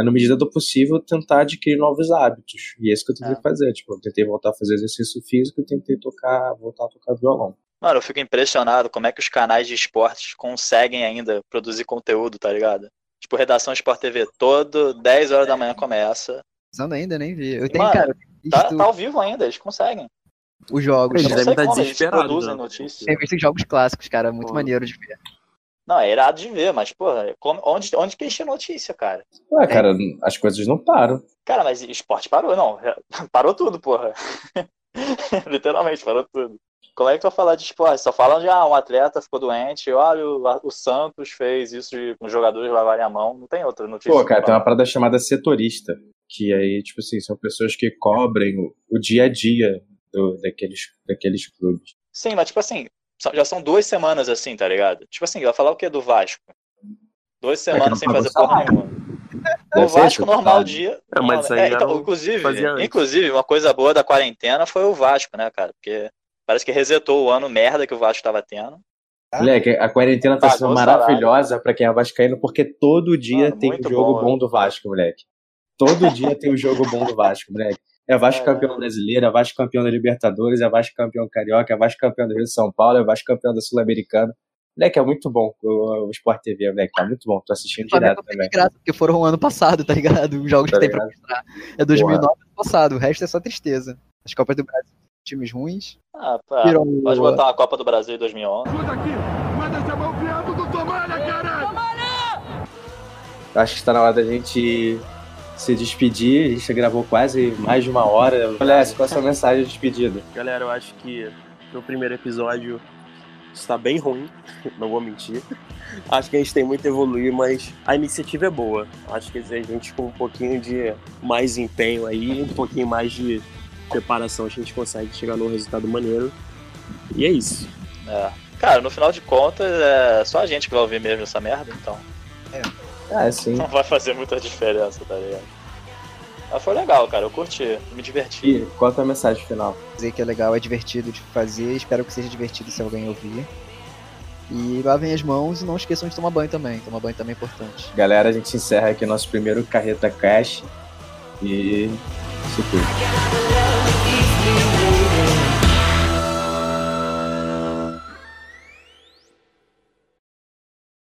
é na medida do possível tentar adquirir novos hábitos. E é isso que eu tentei É. fazer. Tipo, eu tentei voltar a fazer exercício físico e tentei tocar, voltar a tocar violão. Mano, eu fico impressionado como é que os canais de esportes conseguem ainda produzir conteúdo, tá ligado? Tipo, redação Sport TV, todo 10 horas da manhã começa. Usando ainda, nem vi. Eu tenho, Mano, cara, Tá, tá ao vivo ainda, eles conseguem. os jogos. Eles não devem estar desesperados, produzem né? notícias. Tenho visto jogos clássicos, cara, muito Pô. maneiro de ver. Não, é irado de ver, mas, porra, como- onde, onde que enche notícia, cara? Ué, cara, as coisas não param. Cara, mas esporte parou, não. (laughs) Parou tudo, porra. (laughs) Literalmente, parou tudo. Como é que tu vai falar de esporte? Só falam de ah, um atleta ficou doente, olha, o, o Santos fez isso de com os jogadores lavarem a mão. Não tem outra notícia. Pô, cara, que tem uma parada chamada setorista, que aí, tipo assim, são pessoas que cobrem o, o dia a dia do- daqueles, daqueles clubes. Sim, mas tipo assim, já são duas semanas assim, tá ligado? Tipo assim, vai falar o que do Vasco? Duas É não semanas sem pagou fazer porra salário. nenhuma. O Vasco, normal sabe? dia. É, mas isso aí É, já então, não inclusive, inclusive, uma coisa boa da quarentena foi o Vasco, né, cara? Porque parece que resetou o ano merda que o Vasco tava tendo. Moleque, a quarentena tá Pagou sendo maravilhosa pra quem é vascaíno, porque todo dia Mano, tem um jogo bom, bom, do Vasco, moleque. Todo dia tem um jogo bom do Vasco, moleque. É Vasco É. campeão brasileiro, é Vasco campeão da Libertadores, é Vasco campeão carioca, é Vasco campeão do Rio de São Paulo, é Vasco campeão da Sul-Americana. Moleque, é muito bom o, o Sport TV, moleque, tá muito bom. Tô assistindo direto também. de graça, porque foram ano passado, tá ligado? Os jogos Tá que tem pra ligado? mostrar. É 2009 ano passado, o resto é só tristeza. As Copas do Brasil, times ruins. Ah, pá, Viram pode o- botar uma Copa do Brasil em 2011. Ajuda aqui! Manda chamar o do Tomalha, caralho! Acho que está na hora da gente se despedir. A gente gravou quase mais de uma hora. Alessio, qual é a sua mensagem de despedida? Galera, eu acho que no primeiro episódio está bem ruim, (laughs) não vou mentir. Acho que a gente tem muito a evoluir, mas a iniciativa é boa. Acho que a gente com um pouquinho de mais empenho aí, um pouquinho mais de preparação, a gente consegue chegar num resultado maneiro. E é isso. É. Cara, no final de contas, é só a gente que vai ouvir mesmo essa merda, então Ah, sim. não vai fazer muita diferença, tá ligado? Mas foi legal, cara, eu curti, me diverti. E qual é a tua mensagem final? Dizer que é legal, é divertido de fazer. Espero que seja divertido se alguém ouvir. E lavem as mãos e não esqueçam de tomar banho também. Tomar banho também é importante. Galera, a gente encerra aqui nosso primeiro Carreta Cash. E. Isso tudo.